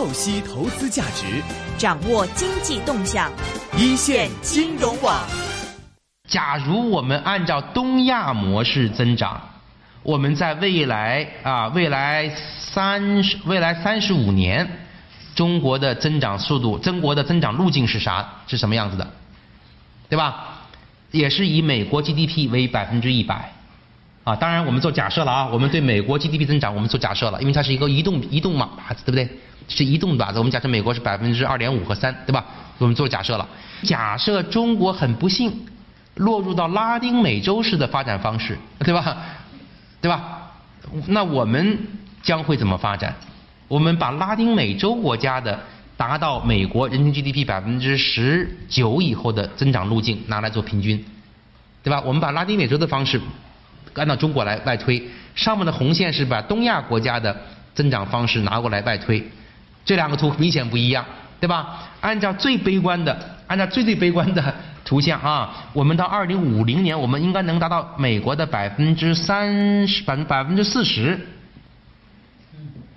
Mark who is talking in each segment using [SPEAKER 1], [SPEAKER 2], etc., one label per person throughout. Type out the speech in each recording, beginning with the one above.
[SPEAKER 1] 透析投资价值，
[SPEAKER 2] 掌握经济动向，
[SPEAKER 1] 一线金融网。
[SPEAKER 3] 假如我们按照东亚模式增长，我们在未来啊，未来三十未来三十五年，中国的增长速度，中国的增长路径是啥？是什么样子的？对吧？也是以美国 GDP 为百分之一百。啊，当然我们做假设了啊，我们对美国 GDP 增长我们做假设了，因为它是一个移动移动嘛，对不对？是移动靶子，我们假设美国是百分之二点五和三，对吧？我们做假设了，假设中国很不幸落入到拉丁美洲式的发展方式，对吧？对吧？那我们将会怎么发展？我们把拉丁美洲国家的达到美国人均 GDP 百分之十九以后的增长路径拿来做平均，对吧？我们把拉丁美洲的方式。按照中国来外推，上面的红线是把东亚国家的增长方式拿过来外推，这两个图明显不一样，对吧？按照最悲观的，按照最最悲观的图像啊，我们到二零五零年，我们应该能达到美国的百分之三十，百分百分之四十。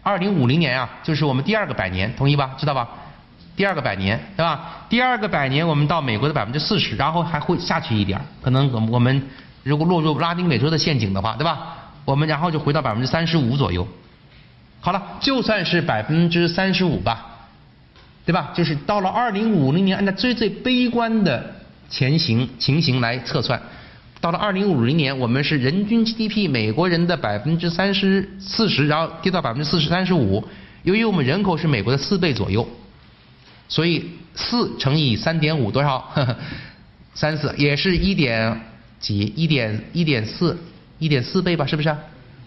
[SPEAKER 3] 二零五零年啊，就是我们第二个百年，同意吧？知道吧？第二个百年，对吧？第二个百年，我们到美国的百分之四十，然后还会下去一点，可能我我们。如果落入拉丁美洲的陷阱的话，对吧？我们然后就回到百分之三十五左右。好了，就算是百分之三十五吧，对吧？就是到了二零五零年，按照最最悲观的前行情形来测算，到了二零五零年，我们是人均 GDP 美国人的百分之三十四十，然后跌到百分之四十三十五。由于我们人口是美国的四倍左右，所以四乘以三点五多少？三四也是一点。几一点一点四一点四倍吧，是不是？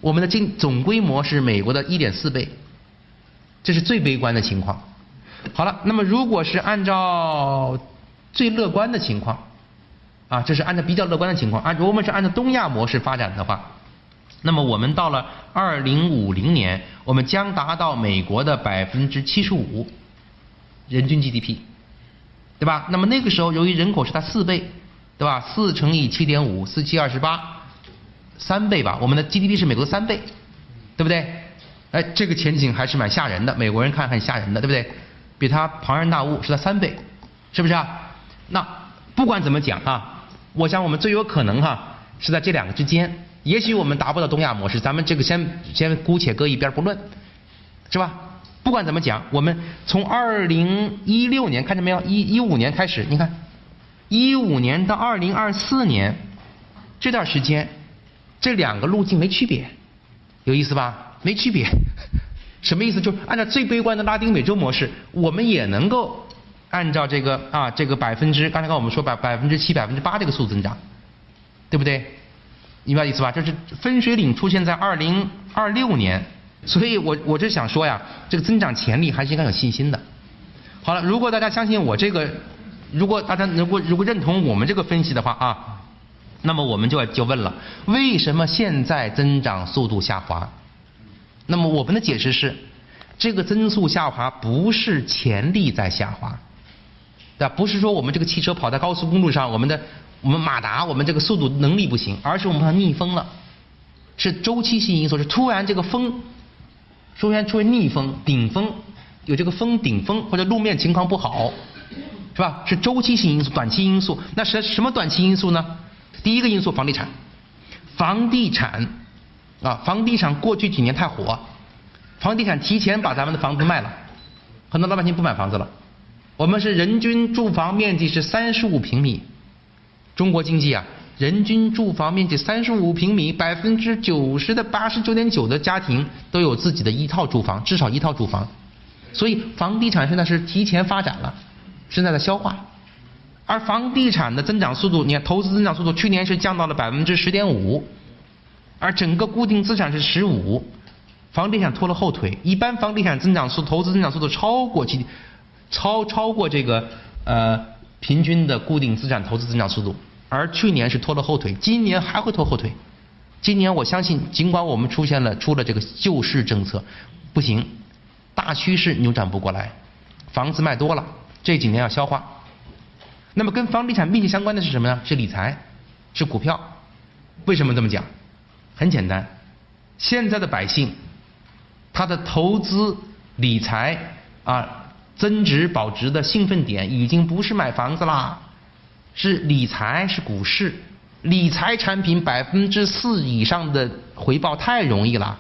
[SPEAKER 3] 我们的经总规模是美国的一点四倍，这是最悲观的情况。好了，那么如果是按照最乐观的情况，啊，这是按照比较乐观的情况，按我们是按照东亚模式发展的话，那么我们到了二零五零年，我们将达到美国的百分之七十五人均 GDP，对吧？那么那个时候，由于人口是它四倍。对吧？四乘以七点五，四七二十八，三倍吧。我们的 GDP 是美国的三倍，对不对？哎，这个前景还是蛮吓人的。美国人看很吓人的，对不对？比他庞然大物是他三倍，是不是啊？那不管怎么讲啊，我想我们最有可能哈是在这两个之间。也许我们达不到东亚模式，咱们这个先先姑且搁一边不论，是吧？不管怎么讲，我们从二零一六年看见没有？一一五年开始，你看。一五年到二零二四年这段时间，这两个路径没区别，有意思吧？没区别，什么意思？就是按照最悲观的拉丁美洲模式，我们也能够按照这个啊这个百分之，刚才跟我们说百百分之七、百分之八这个速增长，对不对？明白意思吧？就是分水岭出现在二零二六年，所以我我就想说呀，这个增长潜力还是应该有信心的。好了，如果大家相信我这个。如果大家如果如果认同我们这个分析的话啊，那么我们就就问了，为什么现在增长速度下滑？那么我们的解释是，这个增速下滑不是潜力在下滑，对吧？不是说我们这个汽车跑在高速公路上，我们的我们马达我们这个速度能力不行，而是我们它逆风了，是周期性因素，是突然这个风，突然出现逆风顶风，有这个风顶风或者路面情况不好。是吧？是周期性因素、短期因素。那什什么短期因素呢？第一个因素，房地产。房地产啊，房地产过去几年太火，房地产提前把咱们的房子卖了，很多老百姓不买房子了。我们是人均住房面积是三十五平米，中国经济啊，人均住房面积三十五平米，百分之九十的八十九点九的家庭都有自己的一套住房，至少一套住房。所以房地产现在是提前发展了。现在在消化，而房地产的增长速度，你看投资增长速度去年是降到了百分之十点五，而整个固定资产是十五，房地产拖了后腿。一般房地产增长速投资增长速度超过其超超过这个呃平均的固定资产投资增长速度，而去年是拖了后腿，今年还会拖后腿。今年我相信，尽管我们出现了出了这个救市政策，不行，大趋势扭转不过来，房子卖多了。这几年要消化，那么跟房地产密切相关的是什么呢？是理财，是股票。为什么这么讲？很简单，现在的百姓，他的投资理财啊，增值保值的兴奋点已经不是买房子啦，是理财，是股市。理财产品百分之四以上的回报太容易了，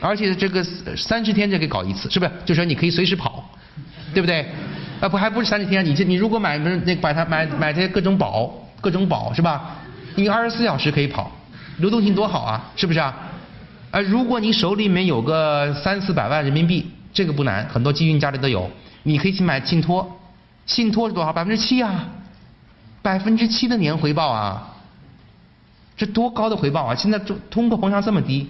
[SPEAKER 3] 而且这个三十天就可以搞一次，是不是？就说你可以随时跑，对不对？啊不还不是三十天？你这你如果买那把它买买这些各种保各种保是吧？你二十四小时可以跑，流动性多好啊，是不是啊？啊如果你手里面有个三四百万人民币，这个不难，很多基金家里都有，你可以去买信托，信托是多少？百分之七啊，百分之七的年回报啊。这多高的回报啊！现在通通货膨胀这么低，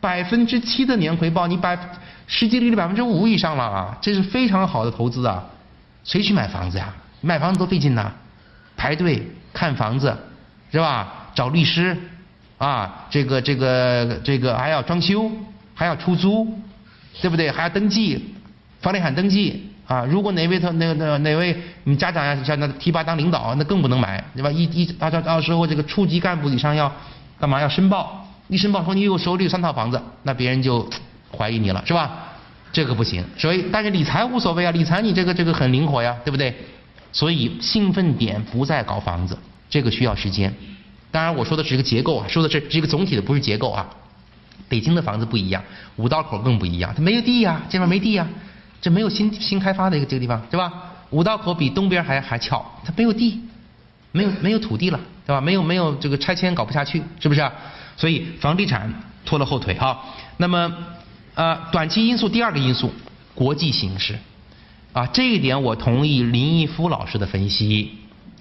[SPEAKER 3] 百分之七的年回报，你百实际利率百分之五以上了啊！这是非常好的投资啊！谁去买房子呀？买房子多费劲呐，排队看房子，是吧？找律师啊，这个这个这个还要装修，还要出租，对不对？还要登记房地产登记。啊，如果哪位他那那哪位你家长呀，像那提拔当领导，那更不能买，对吧？一一到到到时候这个处级干部以上要干嘛？要申报，一申报说你有手里有三套房子，那别人就怀疑你了，是吧？这个不行。所以，但是理财无所谓啊，理财你这个这个很灵活呀，对不对？所以兴奋点不在搞房子，这个需要时间。当然我说的是一个结构啊，说的是是一个总体的，不是结构啊。北京的房子不一样，五道口更不一样，它没有地呀，这边没地呀。这没有新新开发的一个这个地方，对吧？五道口比东边还还翘，它没有地，没有没有土地了，对吧？没有没有这个拆迁搞不下去，是不是？所以房地产拖了后腿哈。那么呃，短期因素第二个因素，国际形势啊，这一点我同意林毅夫老师的分析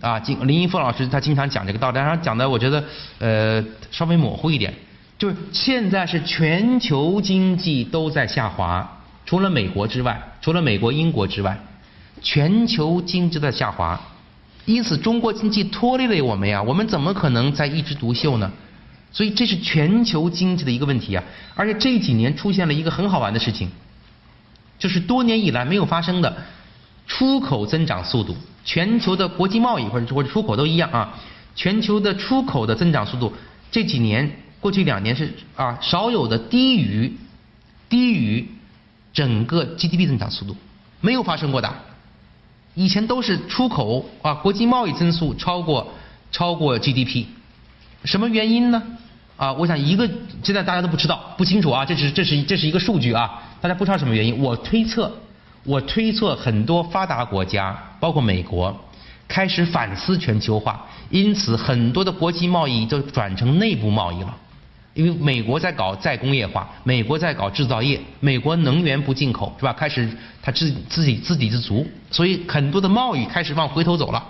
[SPEAKER 3] 啊。林毅夫老师他经常讲这个道理，他讲的我觉得呃稍微模糊一点，就是现在是全球经济都在下滑。除了美国之外，除了美国、英国之外，全球经济在下滑，因此中国经济脱离了我们呀。我们怎么可能在一枝独秀呢？所以这是全球经济的一个问题啊。而且这几年出现了一个很好玩的事情，就是多年以来没有发生的出口增长速度，全球的国际贸易或者或者出口都一样啊。全球的出口的增长速度这几年过去两年是啊少有的低于低于。整个 GDP 增长速度没有发生过的，以前都是出口啊，国际贸易增速超过超过 GDP，什么原因呢？啊，我想一个现在大家都不知道不清楚啊，这是这是这是一个数据啊，大家不知道什么原因。我推测，我推测很多发达国家，包括美国，开始反思全球化，因此很多的国际贸易都转成内部贸易了。因为美国在搞再工业化，美国在搞制造业，美国能源不进口是吧？开始它自自己自给自足，所以很多的贸易开始往回头走了，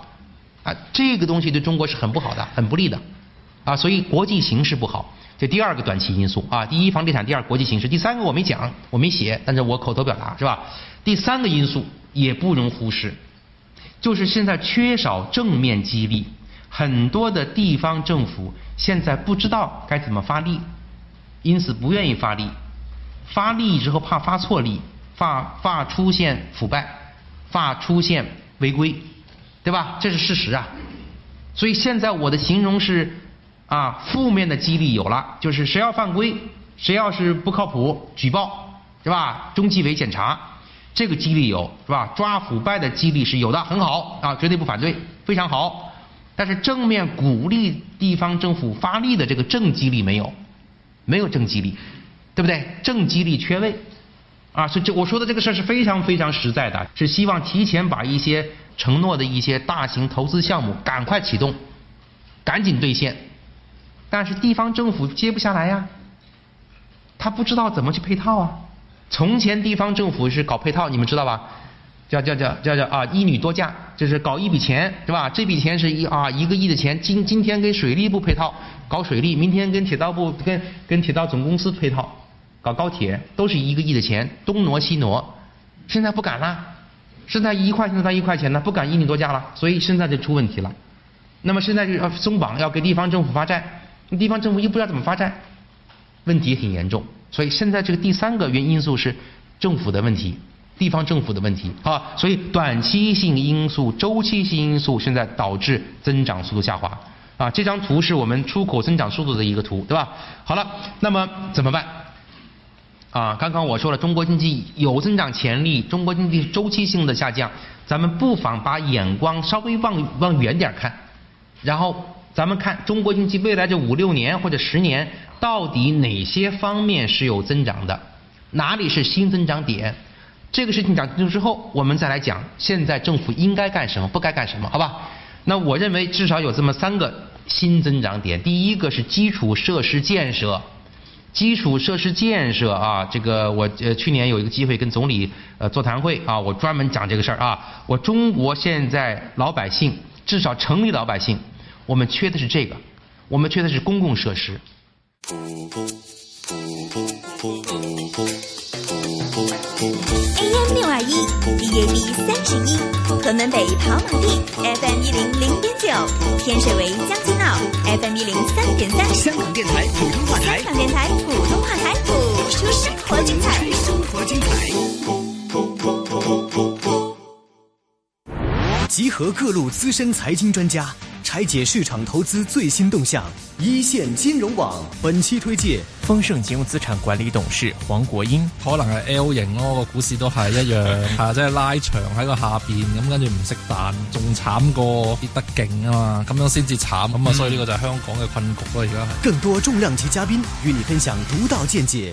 [SPEAKER 3] 啊，这个东西对中国是很不好的，很不利的，啊，所以国际形势不好，这第二个短期因素啊，第一房地产，第二国际形势，第三个我没讲，我没写，但是我口头表达是吧？第三个因素也不容忽视，就是现在缺少正面激励。很多的地方政府现在不知道该怎么发力，因此不愿意发力。发力之后怕发错力，怕怕出现腐败，怕出现违规，对吧？这是事实啊。所以现在我的形容是啊，负面的激励有了，就是谁要犯规，谁要是不靠谱，举报，是吧？中纪委检查，这个激励有，是吧？抓腐败的激励是有的，很好啊，绝对不反对，非常好。但是正面鼓励地方政府发力的这个正激励没有，没有正激励，对不对？正激励缺位，啊，所以这我说的这个事儿是非常非常实在的，是希望提前把一些承诺的一些大型投资项目赶快启动，赶紧兑现。但是地方政府接不下来呀，他不知道怎么去配套啊。从前地方政府是搞配套，你们知道吧？叫叫叫叫叫啊！一女多嫁，就是搞一笔钱，是吧？这笔钱是一啊一个亿的钱，今今天跟水利部配套搞水利，明天跟铁道部跟跟铁道总公司配套搞高铁，都是一个亿的钱，东挪西挪。现在不敢了，现在一块钱到一块钱呢，不敢一女多嫁了，所以现在就出问题了。那么现在就要松绑，要给地方政府发债，地方政府又不知道怎么发债，问题很严重。所以现在这个第三个原因素是政府的问题。地方政府的问题啊，所以短期性因素、周期性因素现在导致增长速度下滑啊。这张图是我们出口增长速度的一个图，对吧？好了，那么怎么办？啊，刚刚我说了，中国经济有增长潜力，中国经济周期性的下降，咱们不妨把眼光稍微往往远点看，然后咱们看中国经济未来这五六年或者十年，到底哪些方面是有增长的，哪里是新增长点？这个事情讲清楚之后，我们再来讲现在政府应该干什么，不该干什么，好吧？那我认为至少有这么三个新增长点，第一个是基础设施建设。基础设施建设啊，这个我呃去年有一个机会跟总理呃座谈会啊，我专门讲这个事儿啊。我中国现在老百姓，至少城里老百姓，我们缺的是这个，我们缺的是公共设施。
[SPEAKER 2] AM 六二一，DAB 三十一，屯门北跑马地，FM 一零零点九，天水围将军澳，FM 一零三点三，
[SPEAKER 1] 香港电台普通话台，
[SPEAKER 2] 香港电台普通话台，播出生活精彩，
[SPEAKER 1] 生活精彩。集合各路资深财经专家，拆解市场投资最新动向。一线金融网本期推介
[SPEAKER 4] 丰盛金融資產管理董事黃國英。
[SPEAKER 5] 可能係 L 型咯，個股市都係一樣，係即係拉長喺個下邊，咁跟住唔識彈，仲慘過跌得勁啊嘛，咁樣先至慘，咁啊，所以呢個就係香港嘅困局咯，而家係。
[SPEAKER 1] 更多重量級嘉賓與你分享獨到見解，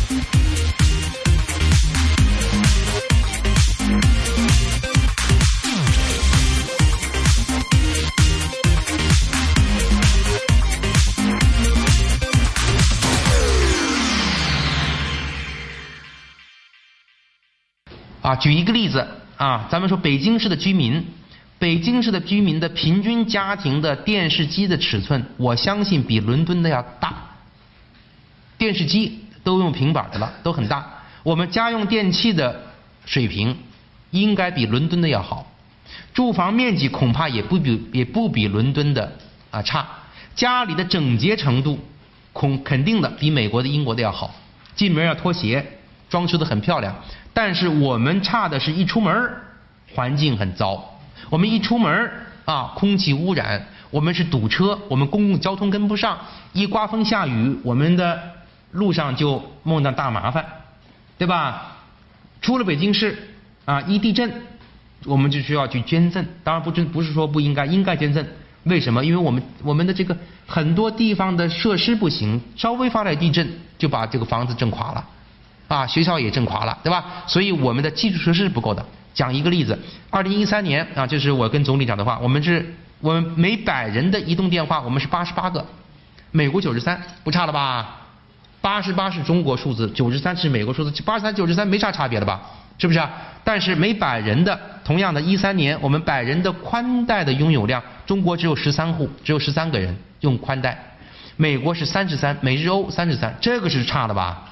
[SPEAKER 3] 啊，舉一个例子啊，咱们说北京市的居民。北京市的居民的平均家庭的电视机的尺寸，我相信比伦敦的要大。电视机都用平板的了，都很大。我们家用电器的水平应该比伦敦的要好。住房面积恐怕也不比也不比伦敦的啊差。家里的整洁程度恐肯定的比美国的、英国的要好。进门要脱鞋，装修的很漂亮。但是我们差的是一出门环境很糟。我们一出门啊，空气污染，我们是堵车，我们公共交通跟不上，一刮风下雨，我们的路上就梦到大麻烦，对吧？出了北京市啊，一地震，我们就需要去捐赠。当然不真不是说不应该，应该捐赠。为什么？因为我们我们的这个很多地方的设施不行，稍微发点地震就把这个房子震垮了，啊，学校也震垮了，对吧？所以我们的基础设施是不够的。讲一个例子，二零一三年啊，就是我跟总理讲的话，我们是，我们每百人的移动电话，我们是八十八个，美国九十三，不差了吧？八十八是中国数字，九十三是美国数字，八十三九十三没啥差别了吧？是不是？但是每百人的，同样的一三年，我们百人的宽带的拥有量，中国只有十三户，只有十三个人用宽带，美国是三十三，美日欧三十三，这个是差了吧？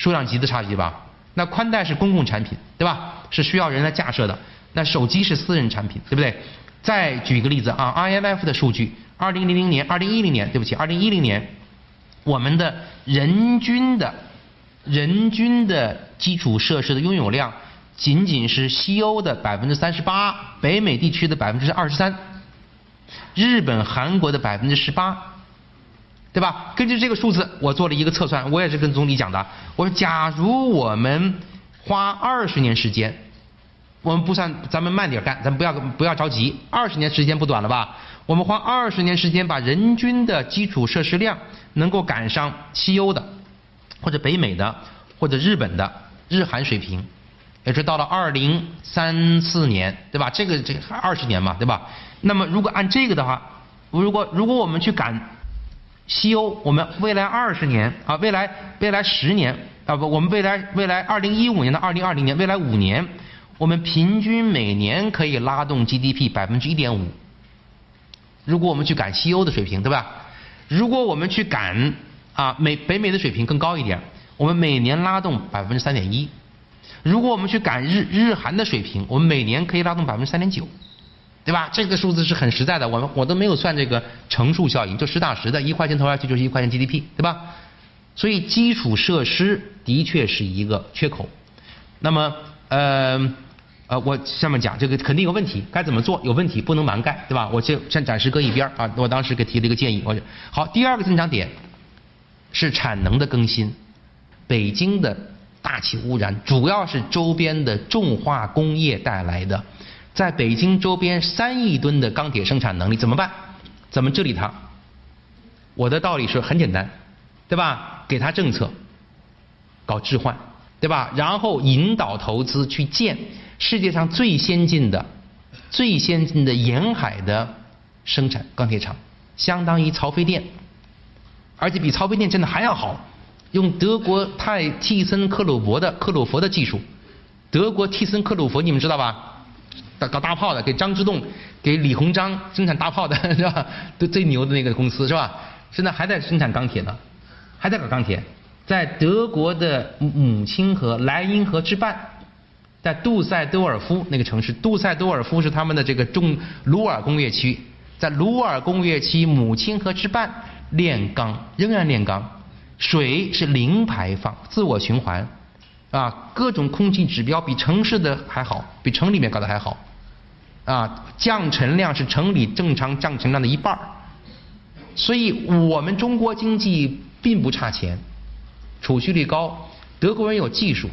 [SPEAKER 3] 数量级的差距吧？那宽带是公共产品，对吧？是需要人来架设的。那手机是私人产品，对不对？再举一个例子啊，IMF 的数据，二零零零年、二零一零年，对不起，二零一零年，我们的人均的、人均的基础设施的拥有量，仅仅是西欧的百分之三十八，北美地区的百分之二十三，日本、韩国的百分之十八。对吧？根据这个数字，我做了一个测算，我也是跟总理讲的。我说，假如我们花二十年时间，我们不算，咱们慢点干，咱不要不要着急，二十年时间不短了吧？我们花二十年时间，把人均的基础设施量能够赶上西欧的，或者北美的，或者日本的日韩水平，也就是到了二零三四年，对吧？这个这二十年嘛，对吧？那么如果按这个的话，如果如果我们去赶。西欧，我们未来二十年啊，未来未来十年啊不，我们未来未来二零一五年到二零二零年，未来五年，我们平均每年可以拉动 GDP 百分之一点五。如果我们去赶西欧的水平，对吧？如果我们去赶啊美北美的水平更高一点，我们每年拉动百分之三点一。如果我们去赶日日韩的水平，我们每年可以拉动百分之三点九。对吧？这个数字是很实在的，我们我都没有算这个乘数效应，就实打实的，一块钱投下去就是一块钱 GDP，对吧？所以基础设施的确是一个缺口。那么，呃，呃，我下面讲这个肯定有问题，该怎么做？有问题不能蛮干，对吧？我就先暂时搁一边儿啊。我当时给提了一个建议，我就好，第二个增长点是产能的更新。北京的大气污染主要是周边的重化工业带来的，在北京周边三亿吨的钢铁生产能力怎么办？怎么治理它？我的道理是很简单，对吧？给他政策，搞置换，对吧？然后引导投资去建世界上最先进的、最先进的沿海的生产钢铁厂，相当于曹妃甸，而且比曹妃甸建的还要好。用德国泰蒂森克虏伯的克虏伯的技术，德国蒂森克虏伯你们知道吧？搞搞大炮的，给张之洞、给李鸿章生产大炮的 是吧？都最牛的那个公司是吧？现在还在生产钢铁呢，还在搞钢铁，在德国的母亲河莱茵河之畔，在杜塞多尔夫那个城市，杜塞多尔夫是他们的这个重鲁尔工业区，在鲁尔工业区母亲河之畔炼钢，仍然炼钢。水是零排放，自我循环，啊，各种空气指标比城市的还好，比城里面搞得还好，啊，降尘量是城里正常降尘量的一半所以我们中国经济并不差钱，储蓄率高，德国人有技术，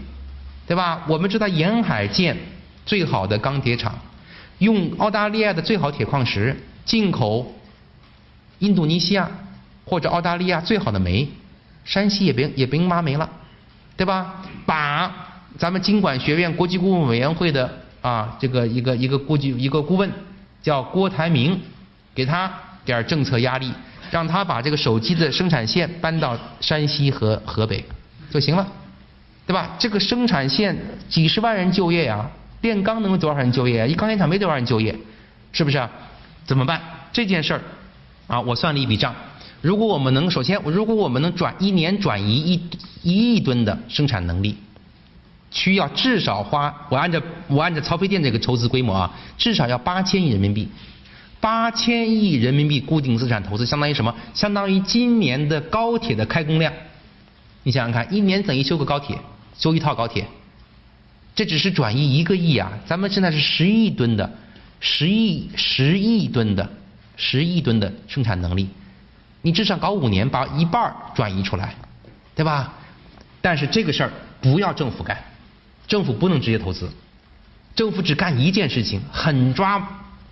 [SPEAKER 3] 对吧？我们知道沿海建最好的钢铁厂，用澳大利亚的最好铁矿石，进口印度尼西亚或者澳大利亚最好的煤。山西也别也别挖煤了，对吧？把咱们经管学院国际顾问委员会的啊这个一个一个国际一个顾问叫郭台铭，给他点政策压力，让他把这个手机的生产线搬到山西和河北就行了，对吧？这个生产线几十万人就业呀，炼钢能有多少人就业啊？一钢铁厂没多少人就业，是不是？怎么办？这件事儿啊，我算了一笔账。如果我们能首先，如果我们能转一年转移一一亿吨的生产能力，需要至少花我按照我按照曹妃甸这个筹资规模啊，至少要八千亿人民币，八千亿人民币固定资产投资相当于什么？相当于今年的高铁的开工量。你想想看，一年等于修个高铁，修一套高铁，这只是转移一个亿啊！咱们现在是十亿吨的，十亿十亿吨的十亿吨的生产能力。你至少搞五年，把一半转移出来，对吧？但是这个事儿不要政府干，政府不能直接投资，政府只干一件事情，狠抓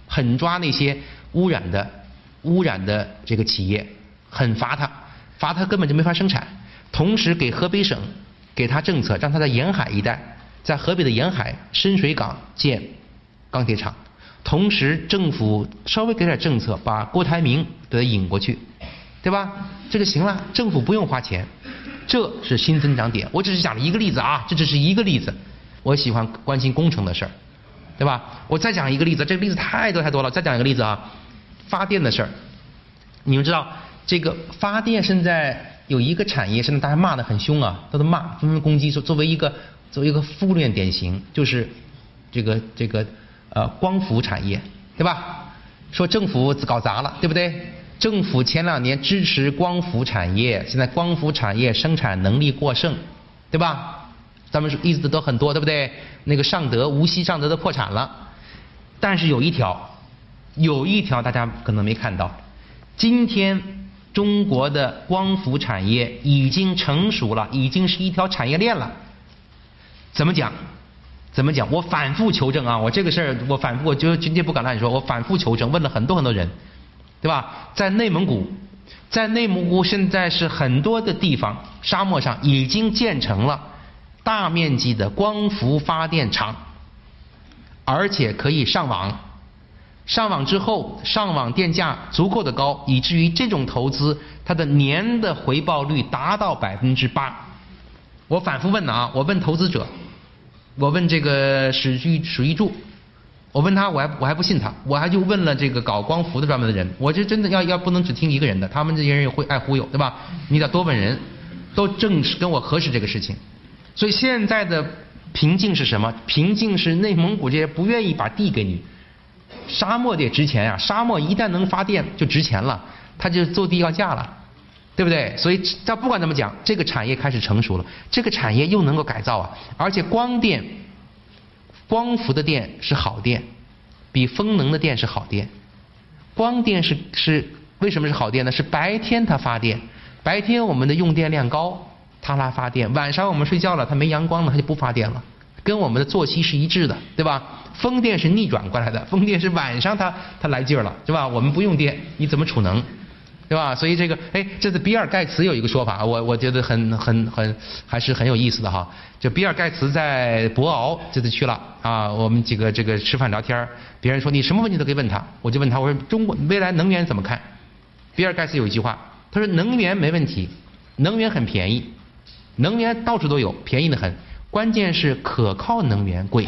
[SPEAKER 3] 狠抓那些污染的污染的这个企业，狠罚他，罚他根本就没法生产。同时给河北省给他政策，让他在沿海一带，在河北的沿海深水港建钢铁厂。同时政府稍微给点政策，把郭台铭给他引过去。对吧？这就行了，政府不用花钱，这是新增长点。我只是讲了一个例子啊，这只是一个例子。我喜欢关心工程的事儿，对吧？我再讲一个例子，这个例子太多太多了。再讲一个例子啊，发电的事儿。你们知道这个发电现在有一个产业，现在大家骂的很凶啊，都在骂，纷纷攻击说作为一个作为一个负面典型，就是这个这个呃光伏产业，对吧？说政府搞砸了，对不对？政府前两年支持光伏产业，现在光伏产业生产能力过剩，对吧？咱们说例子都很多，对不对？那个尚德无锡尚德的破产了，但是有一条，有一条大家可能没看到，今天中国的光伏产业已经成熟了，已经是一条产业链了。怎么讲？怎么讲？我反复求证啊，我这个事儿我反复，我就今天不敢乱说，我反复求证，问了很多很多人。对吧？在内蒙古，在内蒙古现在是很多的地方沙漠上已经建成了大面积的光伏发电厂，而且可以上网。上网之后，上网电价足够的高，以至于这种投资它的年的回报率达到百分之八。我反复问了啊，我问投资者，我问这个史玉史玉柱。我问他，我还我还不信他，我还就问了这个搞光伏的专门的人，我这真的要要不能只听一个人的，他们这些人也会爱忽悠，对吧？你得多问人，都证实跟我核实这个事情。所以现在的瓶颈是什么？瓶颈是内蒙古这些不愿意把地给你，沙漠得值钱呀，沙漠一旦能发电就值钱了，它就坐地要价了，对不对？所以它不管怎么讲，这个产业开始成熟了，这个产业又能够改造啊，而且光电、光伏的电是好电，比风能的电是好电。光电是是为什么是好电呢？是白天它发电，白天我们的用电量高，它来发电；晚上我们睡觉了，它没阳光了，它就不发电了，跟我们的作息是一致的，对吧？风电是逆转过来的，风电是晚上它它来劲儿了，是吧？我们不用电，你怎么储能？对吧？所以这个，哎，这次比尔盖茨有一个说法，我我觉得很很很还是很有意思的哈。就比尔盖茨在博鳌这次去了啊，我们几个这个吃饭聊天别人说你什么问题都可以问他，我就问他，我说中国未来能源怎么看？比尔盖茨有一句话，他说能源没问题，能源很便宜，能源到处都有，便宜的很，关键是可靠能源贵。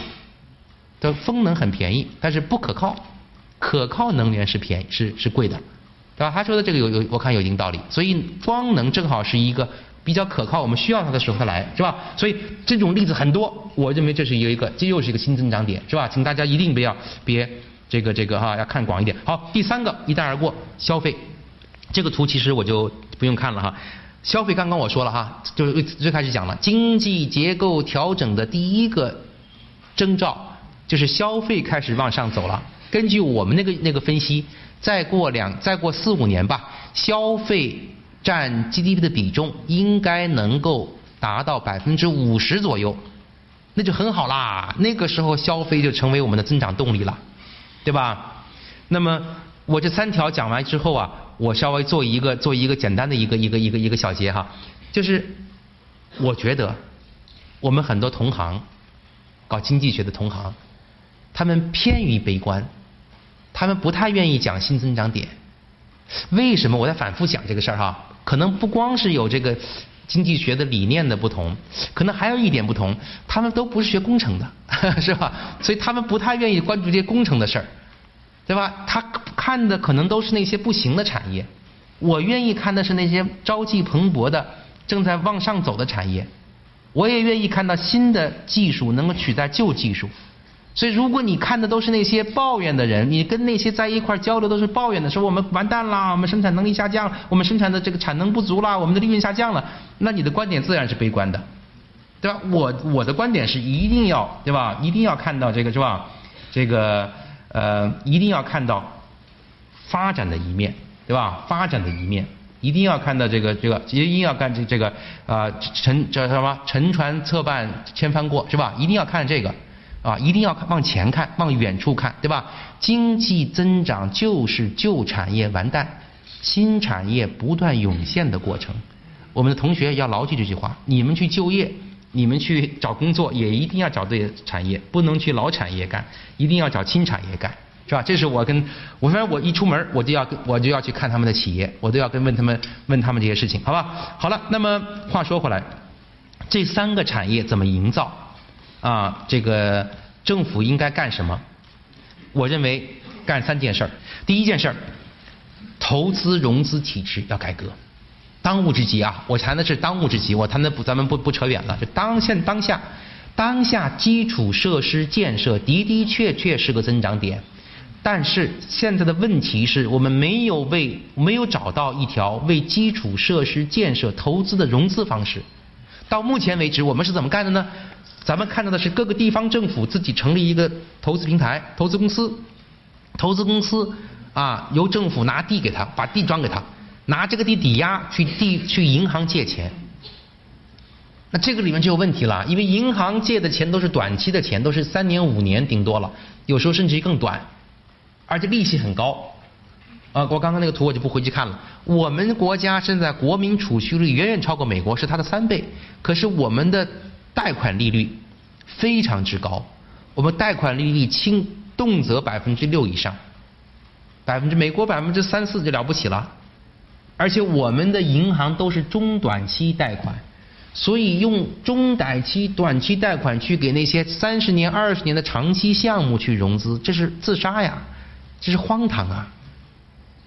[SPEAKER 3] 的风能很便宜，但是不可靠，可靠能源是便宜是是贵的。对吧？他说的这个有有，我看有一定道理。所以光能正好是一个比较可靠，我们需要它的时候它来，是吧？所以这种例子很多，我认为这是有一个，这又是一个新增长点，是吧？请大家一定不要别这个这个哈，要看广一点。好，第三个一带而过，消费。这个图其实我就不用看了哈。消费刚刚我说了哈，就是最开始讲了，经济结构调整的第一个征兆就是消费开始往上走了。根据我们那个那个分析。再过两再过四五年吧，消费占 GDP 的比重应该能够达到百分之五十左右，那就很好啦。那个时候消费就成为我们的增长动力了，对吧？那么我这三条讲完之后啊，我稍微做一个做一个简单的一个一个一个一个小结哈，就是我觉得我们很多同行搞经济学的同行，他们偏于悲观。他们不太愿意讲新增长点，为什么？我在反复讲这个事儿哈。可能不光是有这个经济学的理念的不同，可能还有一点不同，他们都不是学工程的，是吧？所以他们不太愿意关注这些工程的事儿，对吧？他看的可能都是那些不行的产业。我愿意看的是那些朝气蓬勃的、正在往上走的产业。我也愿意看到新的技术能够取代旧技术。所以，如果你看的都是那些抱怨的人，你跟那些在一块交流都是抱怨的，说我们完蛋啦，我们生产能力下降，我们生产的这个产能不足啦，我们的利润下降了，那你的观点自然是悲观的，对吧？我我的观点是一定要，对吧？一定要看到这个是吧？这个呃，一定要看到发展的一面，对吧？发展的一面，一定要看到这个这个，一定要干这这个啊沉叫什么？沉船侧畔千帆过，是吧？一定要看这个。啊，一定要往前看，往远处看，对吧？经济增长就是旧产业完蛋，新产业不断涌现的过程。我们的同学要牢记这句话：你们去就业，你们去找工作，也一定要找对产业，不能去老产业干，一定要找新产业干，是吧？这是我跟我说，我一出门我就要我就要去看他们的企业，我都要跟问他们问他们这些事情，好吧？好了，那么话说回来，这三个产业怎么营造？啊，这个政府应该干什么？我认为干三件事儿。第一件事儿，投资融资体制要改革，当务之急啊！我谈的是当务之急，我谈的不，咱们不不扯远了。就当现当下，当下基础设施建设的的确确是个增长点，但是现在的问题是我们没有为没有找到一条为基础设施建设投资的融资方式。到目前为止，我们是怎么干的呢？咱们看到的是各个地方政府自己成立一个投资平台、投资公司，投资公司啊，由政府拿地给他，把地转给他，拿这个地抵押去地去银行借钱。那这个里面就有问题了，因为银行借的钱都是短期的钱，都是三年五年顶多了，有时候甚至于更短，而且利息很高。啊，我刚刚那个图我就不回去看了。我们国家现在国民储蓄率远远超过美国，是它的三倍，可是我们的。贷款利率非常之高，我们贷款利率轻动辄百分之六以上，百分之美国百分之三四就了不起了，而且我们的银行都是中短期贷款，所以用中短期短期贷款去给那些三十年二十年的长期项目去融资，这是自杀呀，这是荒唐啊！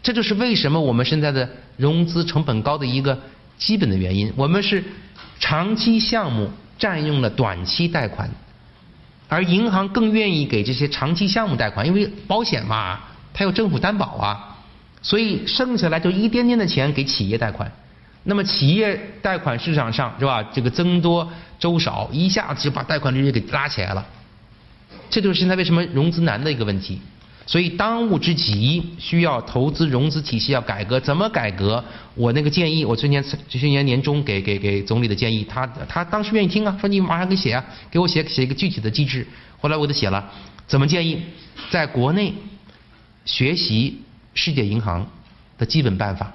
[SPEAKER 3] 这就是为什么我们现在的融资成本高的一个基本的原因，我们是长期项目。占用了短期贷款，而银行更愿意给这些长期项目贷款，因为保险嘛，它有政府担保啊，所以剩下来就一点点的钱给企业贷款。那么企业贷款市场上是吧？这个增多周少，一下子就把贷款利率给拉起来了。这就是现在为什么融资难的一个问题。所以当务之急需要投资融资体系要改革，怎么改革？我那个建议，我去年去年年中给给给总理的建议，他他当时愿意听啊，说你马上给写啊，给我写写一个具体的机制。后来我就写了，怎么建议？在国内学习世界银行的基本办法，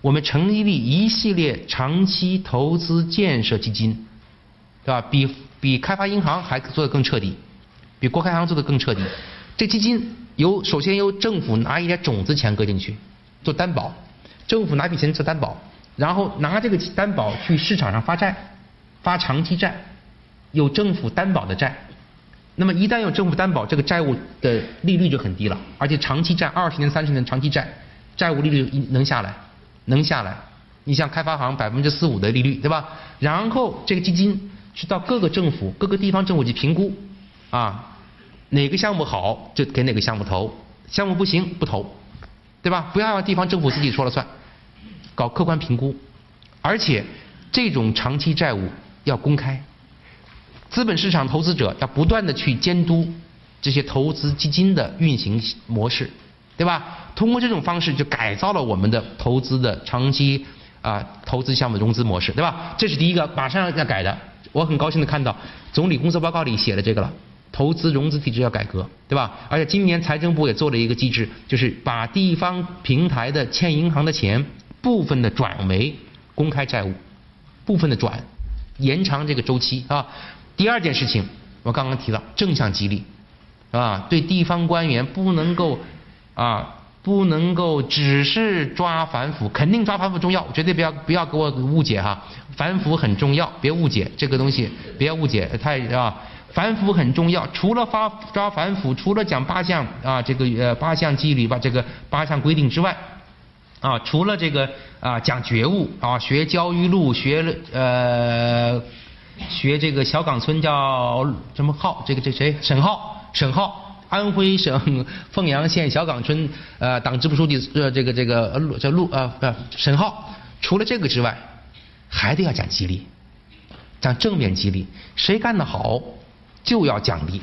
[SPEAKER 3] 我们成立一系列长期投资建设基金，对吧？比比开发银行还做得更彻底，比国开行做得更彻底。这基金。由首先由政府拿一点种子钱搁进去做担保，政府拿笔钱做担保，然后拿这个担保去市场上发债，发长期债，有政府担保的债。那么一旦有政府担保，这个债务的利率就很低了，而且长期债二十年、三十年长期债，债务利率能下来，能下来。你像开发行百分之四五的利率，对吧？然后这个基金去到各个政府、各个地方政府去评估，啊。哪个项目好就给哪个项目投，项目不行不投，对吧？不要让地方政府自己说了算，搞客观评估，而且这种长期债务要公开，资本市场投资者要不断的去监督这些投资基金的运行模式，对吧？通过这种方式就改造了我们的投资的长期啊投资项目融资模式，对吧？这是第一个马上要改的，我很高兴的看到总理工作报告里写了这个了。投资融资体制要改革，对吧？而且今年财政部也做了一个机制，就是把地方平台的欠银行的钱部分的转为公开债务，部分的转，延长这个周期啊。第二件事情，我刚刚提到正向激励，啊，对地方官员不能够啊，不能够只是抓反腐，肯定抓反腐重要，绝对不要不要给我误解哈，反腐很重要，别误解这个东西，别误解太啊。反腐很重要，除了发抓反腐，除了讲八项啊这个呃八项纪律吧这个八项规定之外，啊除了这个啊讲觉悟啊学焦裕禄学了呃学这个小岗村叫什么浩这个这谁沈浩沈浩安徽省凤阳县小岗村呃党支部书记呃这个这个陆叫陆呃呃沈浩除了这个之外，还得要讲激励，讲正面激励，谁干得好。就要奖励，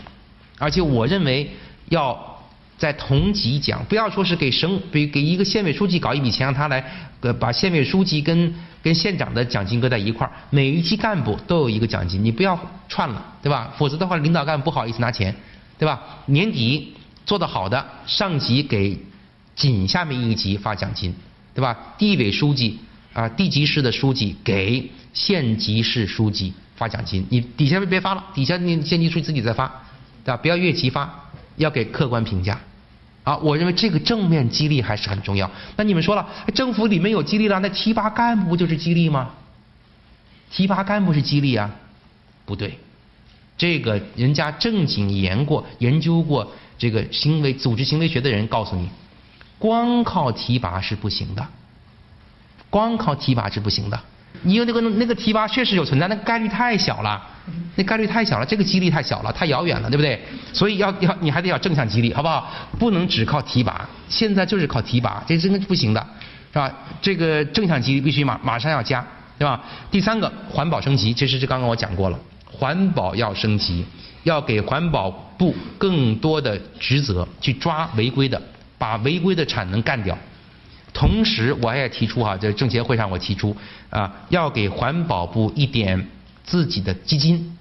[SPEAKER 3] 而且我认为要在同级奖，不要说是给省给给一个县委书记搞一笔钱让他来呃把县委书记跟跟县长的奖金搁在一块儿，每一级干部都有一个奖金，你不要串了，对吧？否则的话，领导干部不好意思拿钱，对吧？年底做得好的，上级给仅下面一级发奖金，对吧？地委书记啊，地级市的书记给县级市书记。发奖金，你底下别发了，底下你县级书记自己再发，对吧？不要越级发，要给客观评价。啊，我认为这个正面激励还是很重要。那你们说了，政府里面有激励了，那提拔干部不就是激励吗？提拔干部是激励啊？不对，这个人家正经研过、研究过这个行为组织行为学的人告诉你，光靠提拔是不行的，光靠提拔是不行的。你有那个那个提拔确实有存在，那概率太小了，那概率太小了，这个几率太小了，太遥远了，对不对？所以要要你还得要正向激励，好不好？不能只靠提拔，现在就是靠提拔，这真的不行的，是吧？这个正向激励必须马马上要加，对吧？第三个环保升级，其实是刚刚我讲过了，环保要升级，要给环保部更多的职责去抓违规的，把违规的产能干掉。同时，我也提出哈，在政协会上我提出啊，要给环保部一点自己的基金。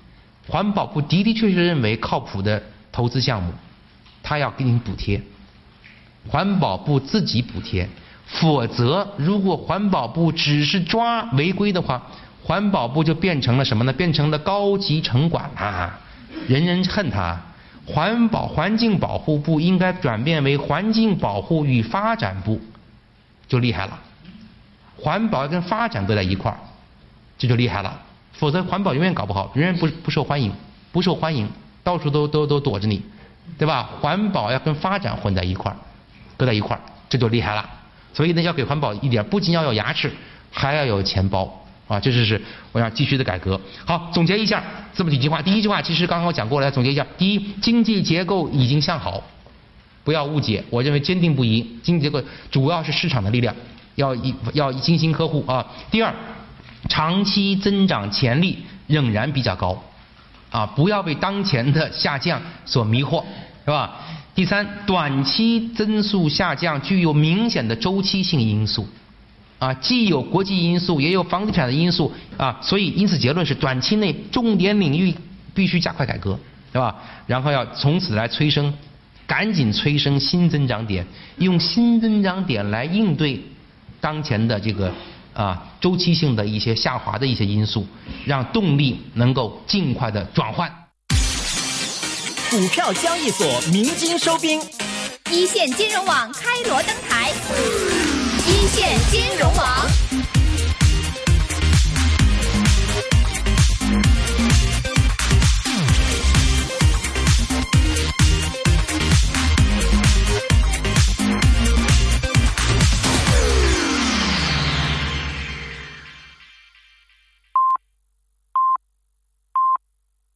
[SPEAKER 3] 环保部的的确确认为靠谱的投资项目，他要给你补贴。环保部自己补贴，否则如果环保部只是抓违规的话，环保部就变成了什么呢？变成了高级城管啊，人人恨他。环保环境保护部应该转变为环境保护与发展部。就厉害了，环保跟发展都在一块儿，这就厉害了。否则环保永远搞不好，永远不不受欢迎，不受欢迎，到处都都都躲着你，对吧？环保要跟发展混在一块儿，搁在一块儿，这就厉害了。所以呢，要给环保一点，不仅要有牙齿，还要有钱包，啊，这就是我要继续的改革。好，总结一下这么几句话。第一句话其实刚刚我讲过了，总结一下：第一，经济结构已经向好，不要误解，我认为坚定不移。经济结构主要是市场的力量，要一要精心呵护啊。第二，长期增长潜力仍然比较高，啊，不要被当前的下降所迷惑，是吧？第三，短期增速下降具有明显的周期性因素。啊，既有国际因素，也有房地产的因素啊，所以因此结论是，短期内重点领域必须加快改革，对吧？然后要从此来催生，赶紧催生新增长点，用新增长点来应对当前的这个啊周期性的一些下滑的一些因素，让动力能够尽快的转换。
[SPEAKER 6] 股票交易所鸣金收兵，
[SPEAKER 2] 一线金融网开锣登台。一线金融网。